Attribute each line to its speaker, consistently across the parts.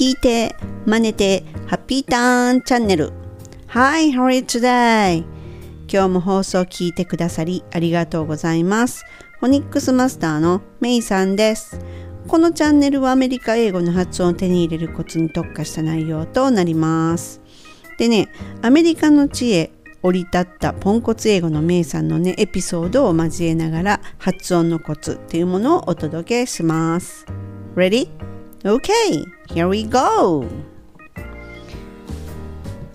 Speaker 1: 聞いて、真似て、ハッピーターンチャンネル。Hi, how are you today? 今日も放送を聞いてくださりありがとうございます。フォニックスマスターのメイさんです。このチャンネルはアメリカ英語の発音を手に入れるコツに特化した内容となります。でね、アメリカの知恵、降り立ったポンコツ英語のメイさんのね、エピソードを交えながら発音のコツっていうものをお届けします。Ready? Okay, here we go!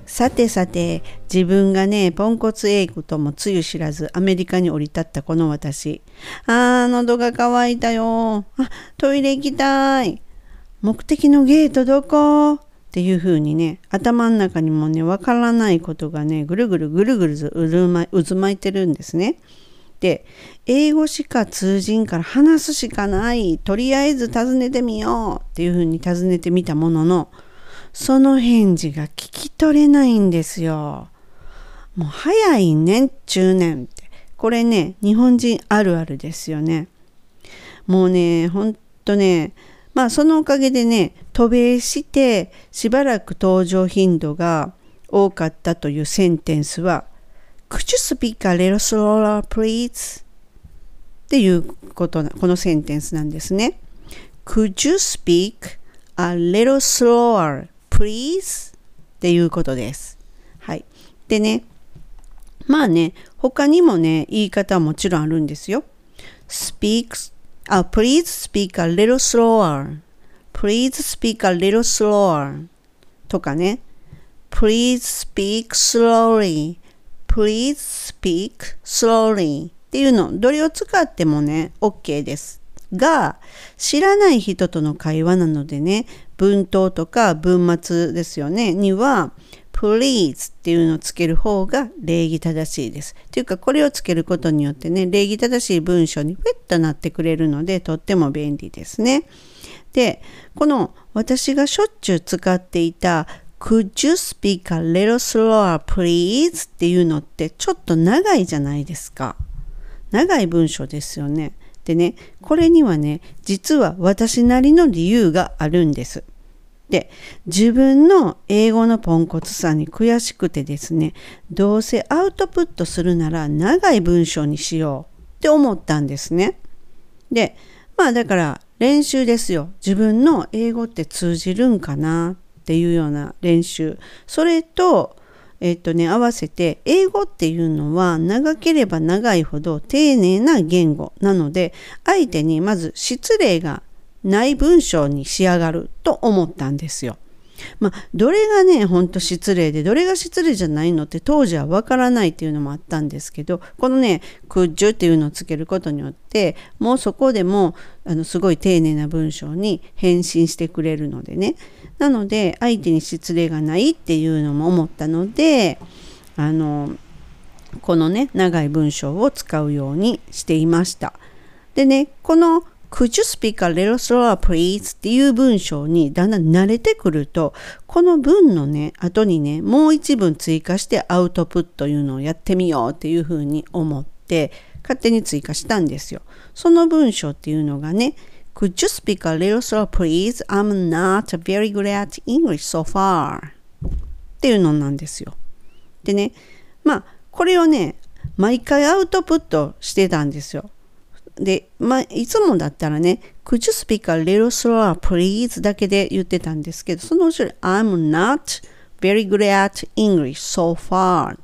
Speaker 1: さてさて、自分がね、ポンコツ英語ともつゆ知らずアメリカに降り立ったこの私。あー、喉が渇いたよ。あ、トイレ行きたい。目的のゲートどこ？っていう風にね、頭の中にもね、わからないことがね、ぐるぐるぐるぐる渦巻いてるんですね。で、英語しか通じんから話すしかない。とりあえず尋ねてみようっていう風に尋ねてみたものの、その返事が聞き取れないんですよ。もう早いねん、中年って。これね、日本人あるあるですよね。もうね、ほんとね、まあそのおかげでね、渡米してしばらく登場頻度が多かったというセンテンスは、Could you speak a little slower, please? っていうことな、このセンテンスなんですね。Could you speak a little slower, please? っていうことです。はい。でね、まあね、他にもね、言い方はもちろんあるんですよ。speak, あ、please speak a little slower. please speak a little slower. とかね。please speak slowly. Please speak slowly. っていうの、どれを使ってもね、OK です。が、知らない人との会話なのでね、文頭とか文末ですよね、には、please っていうのをつける方が礼儀正しいです。というか、これをつけることによってね、礼儀正しい文章にフェッとなってくれるので、とっても便利ですね。で、この私がしょっちゅう使っていた Could you speak a little slower, please? っていうのってちょっと長いじゃないですか。長い文章ですよね。でね、これにはね、実は私なりの理由があるんです。で、自分の英語のポンコツさに悔しくてですね、どうせアウトプットするなら長い文章にしようって思ったんですね。で、まあだから練習ですよ。自分の英語って通じるんかなっていうような練習。それと、えっとね、合わせて、英語っていうのは長ければ長いほど丁寧な言語なので、相手にまず失礼がない文章に仕上がると思ったんですよ。まあ、どれがね、ほんと失礼で、どれが失礼じゃないのって当時はわからないっていうのもあったんですけど、このね、空中っていうのをつけることによって、もうそこでも、あの、すごい丁寧な文章に返信してくれるのでね。なので、相手に失礼がないっていうのも思ったので、あの、このね、長い文章を使うようにしていました。でね、この Could you speak a little slower, please? っていう文章にだんだん慣れてくると、この文のね、後にね、もう一文追加してアウトプットいうのをやってみようっていうふうに思って、勝手に追加したんですよ。その文章っていうのがね、Could you speak a little slower, please? I'm not very good at English so far. っていうのなんですよ。でね、まあ、これをね、毎回アウトプットしてたんですよ。で、まあ、いつもだったらね、Could you speak a little slower, please? だけで言ってたんですけど、その後ろ I'm not very good at English so far.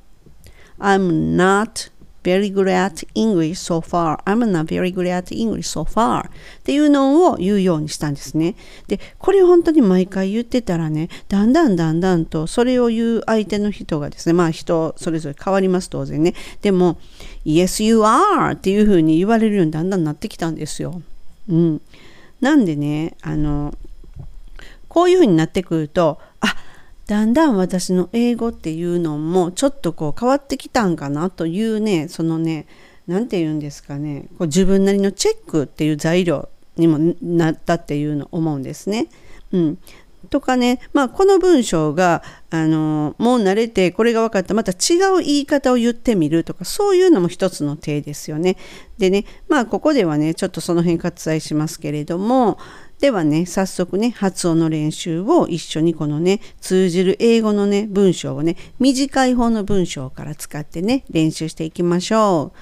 Speaker 1: I'm not very good at English so far. I'm not very good at English so far. っていうのを言うようにしたんですね。で、これ本当に毎回言ってたらね、だんだんだんだんとそれを言う相手の人がですね、まあ人それぞれ変わります当然ね。でも、Yes, you are! っていうふうに言われるようにだんだんなってきたんですよ。うん。なんでね、あの、こういうふうになってくると、あだんだん私の英語っていうのもちょっとこう変わってきたんかなというねそのね何て言うんですかねこう自分なりのチェックっていう材料にもなったっていうの思うんですね。うん、とかね、まあ、この文章が、あのもう慣れてこれが分かったまた違う言い方を言ってみるとかそういうのも一つの手ですよね。でねまあここではねちょっとその辺割愛しますけれどもではね、早速ね、発音の練習を一緒にこのね、通じる英語のね、文章をね、短い方の文章から使ってね、練習していきましょ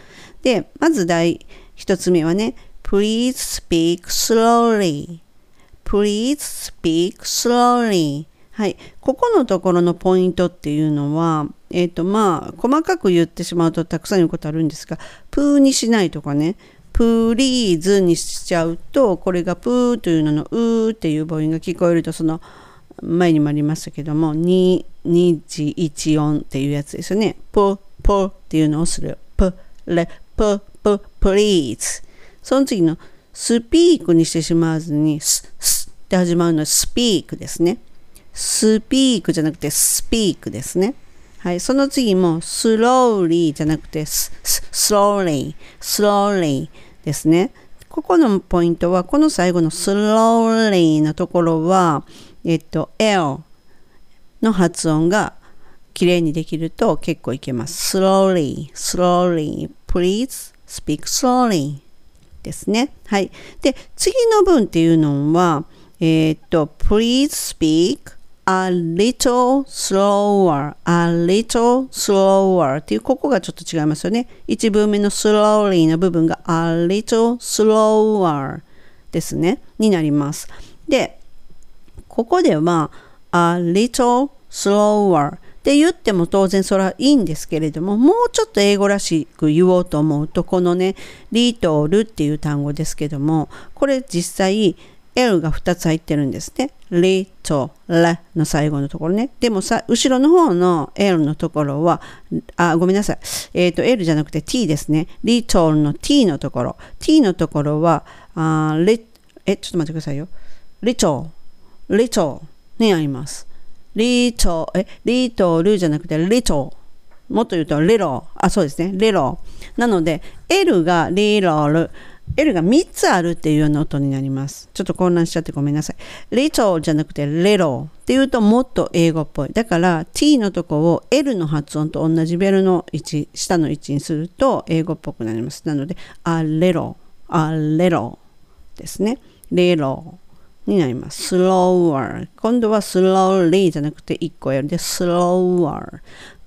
Speaker 1: う。で、まず第一つ目はね、Please speak slowly. Please speak slowly. はい。ここのところのポイントっていうのは、えっ、ー、とまあ、細かく言ってしまうとたくさん言うことあるんですが、プーにしないとかね、please にしちゃうとこれがプーというののうーっていう母音が聞こえるとその前にもありましたけども2重母音っていうやつですよね。プ、プっていうのをする。プ、レ、プ、プ、 please。その次の speak にしてしまわずにス、スって始まるのは speak ですね。 speak じゃなくて speak ですね。はい、その次も slowly じゃなくて slowly, slowly ですね。ここのポイントは、この最後の slowly のところは、えっと、L の発音がきれいにできると結構いけます。slowly, slowly, please speak slowly ですね。はい。で、次の文っていうのは、えっと、please speak a little slower, a little slower っていうここがちょっと違いますよね。一文目の slowly の部分が a little slower ですね。になります。で、ここでは a little slower って言っても当然それはいいんですけれども、もうちょっと英語らしく言おうと思うと、このね、リトルっていう単語ですけども、これ実際 L が2つ入ってるんですね。リとレの最後のところね。でもさ、後ろの方の L のところは、あ、ごめんなさい。えっ、ー、と、L じゃなくて T ですね。リトルの T のところ。T のところは、あリえ、ちょっと待ってくださいよ。リトル、リトルにあります。リトル、え、リトルじゃなくてリトル。もっと言うと、リロあ、そうですね。リロなので、L がリロル。L が3つあるっていうような音になります。ちょっと混乱しちゃってごめんなさい。little じゃなくて little っていうともっと英語っぽい。だから t のとこを L の発音と同じベルの位置、下の位置にすると英語っぽくなります。なので a little, a little ですね。little になります。slower 今度は slowly じゃなくて1個やるで slower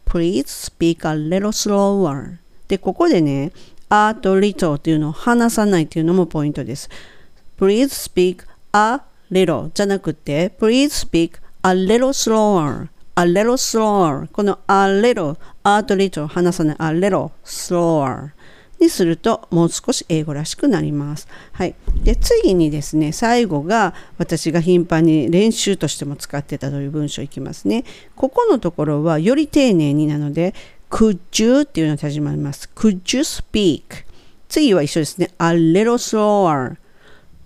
Speaker 1: please speak a little slower で、ここでね、あと little っていうのを話さないっていうのもポイントです。Please speak a little じゃなくて Please speak a little slower a little slower この a little a と little 話さない a little slower にするともう少し英語らしくなります。はい。で、次にですね、最後が私が頻繁に練習としても使ってたという文章いきますね。ここのところはより丁寧になので、could you っていうのが始まります。could you speak 次は一緒ですね。a little slower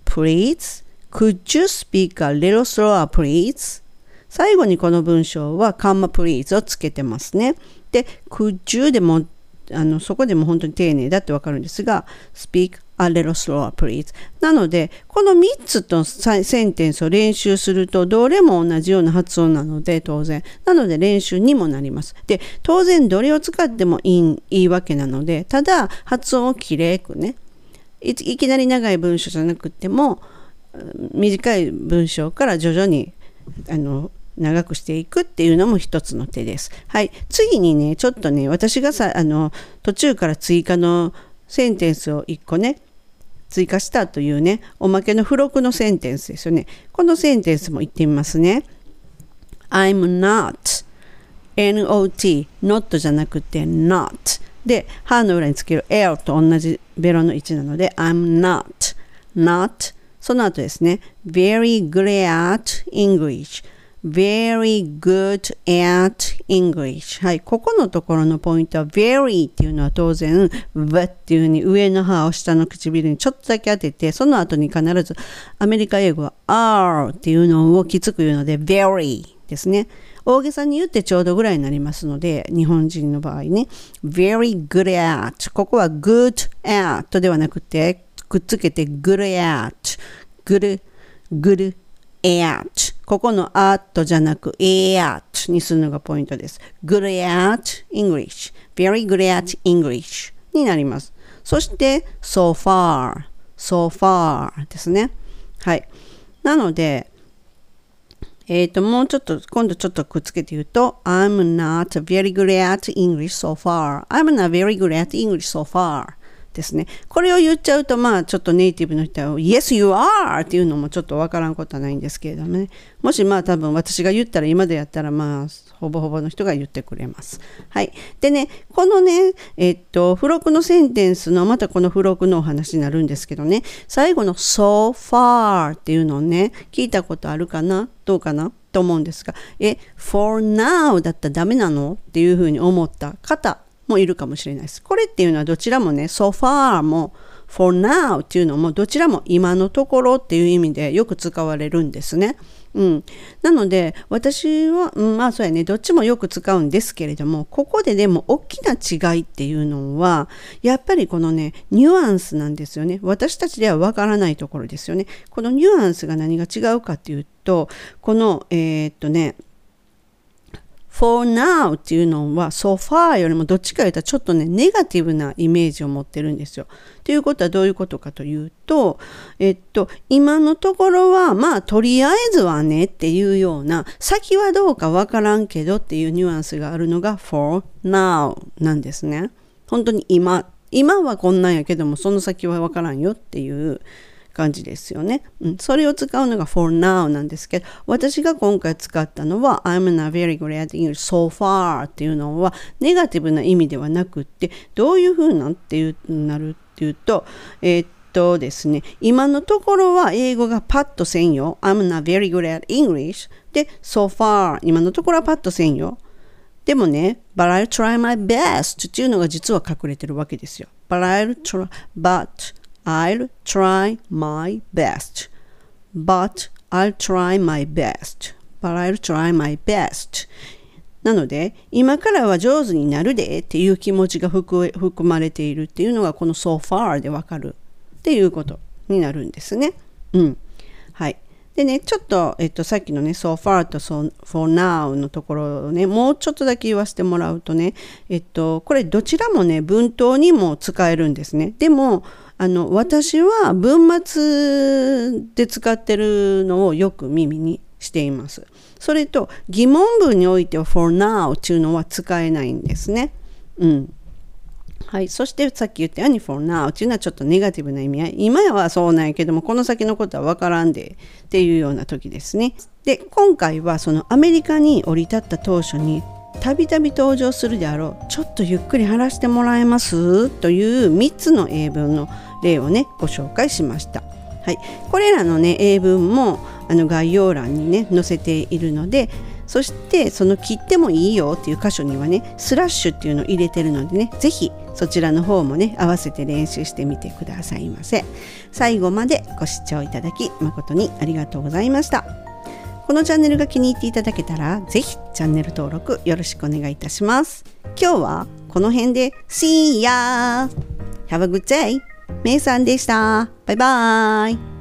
Speaker 1: please could you speak a little slower please 最後にこの文章はカンマ please をつけてますね。で、could you でもあのそこでも本当に丁寧だってわかるんですが speak a little slower please なのでこの3つとセンテンスを練習するとどれも同じような発音なので当然なので練習にもなりますで当然どれを使ってもいいいいわけなのでただ発音をきれいくねいきなり長い文章じゃなくても短い文章から徐々にあの長くしていくっていうのも一つの手です。はい。次にね、ちょっとね、私がさ、あの、途中から追加のセンテンスを1個ね、追加したというね、おまけの付録のセンテンスですよね。このセンテンスも言ってみますね。I'm not not not じゃなくて not で、歯の裏につける L と同じベロの位置なので I'm not not その後ですね very good at English very good at English. はい、ここのところのポイントは very っていうのは当然 v っていうふうに上の歯を下の唇にちょっとだけ当ててその後に必ずアメリカ英語は r っていうのをきつく言うので very ですね。大げさに言ってちょうどぐらいになりますので日本人の場合ね。very good at ここは good at ではなくてくっつけて good at good good at ここの at じゃなく at にするのがポイントです。good at English very good at English になります。そして so far so far ですね。はい。なので、えっ、ー、と、もうちょっと、今度ちょっとくっつけて言うと、I'm not very good at English so far. I'm not very good at English so far. ですね。これを言っちゃうと、まあ、ちょっとネイティブの人は、Yes, you are! っていうのもちょっとわからんことはないんですけれどもね。もし、まあ、多分私が言ったら、今でやったら、まあ、ほぼほぼの人が言ってくれます。はい。でね、このね、えっと、付録のセンテンスの、またこの付録のお話になるんですけどね、最後の so far っていうのをね、聞いたことあるかなどうかなと思うんですが、え、for now だったらダメなの？っていうふうに思った方もいるかもしれないです。これっていうのはどちらもね、so far も for now っていうのもどちらも今のところっていう意味でよく使われるんですね。うん、なので私は、うん、まあそうやねどっちもよく使うんですけれどもここででも大きな違いっていうのはやっぱりこのねニュアンスなんですよね私たちではわからないところですよねこのニュアンスが何が違うかっていうとこのえー、っとね for now っていうのは so far よりもどっちか言ったらちょっとねネガティブなイメージを持ってるんですよ。ということはどういうことかというとえっと今のところはまあとりあえずはねっていうような先はどうかわからんけどっていうニュアンスがあるのが for now なんですね。本当に今今はこんなんやけどもその先はわからんよっていう感じですよね。うん、それを使うのが for now なんですけど、私が今回使ったのは I'm not very good at English so far っていうのはネガティブな意味ではなくって、どういうふうなっていうなるっていうと、えー、っとですね、今のところは英語がパッとせんよ。I'm not very good at English で so far 今のところはパッとせんよ。でもね、but I'll try my best っていうのが実は隠れてるわけですよ。but I'll try, but I'll try my best. But I'll try my best. But I'll try my best. なので、今からは上手になるでっていう気持ちが含まれているっていうのがこの so far でわかるっていうことになるんですね。うん。はい。でね、ちょっと、えっと、さっきのね、so far と so, for now のところをね、もうちょっとだけ言わせてもらうとね、えっと、これどちらもね、文頭にも使えるんですね。でも、あの私は文末で使ってるのをよく耳にしています。それと疑問文においては for now っていうのは使えないんですね。うん。はい。そしてさっき言ったように for now っていうのはちょっとネガティブな意味合い。今はそうなんやけども、この先のことはわからんでっていうような時ですね。で、今回はそのアメリカに降り立った当初にたびたび登場するであろう。ちょっとゆっくり話してもらえます？という3つの英文の例をねご紹介しました。はい、これらのね英文もあの概要欄にね載せているのでそしてその切ってもいいよっていう箇所にはねスラッシュっていうのを入れてるのでね是非そちらの方もね合わせて練習してみてくださいませ。最後までご視聴いただき誠にありがとうございました。このチャンネルが気に入っていただけたらぜひチャンネル登録よろしくお願いいたします今日はこの辺で See ya! Have a good day! めいさんでした。バイバイ。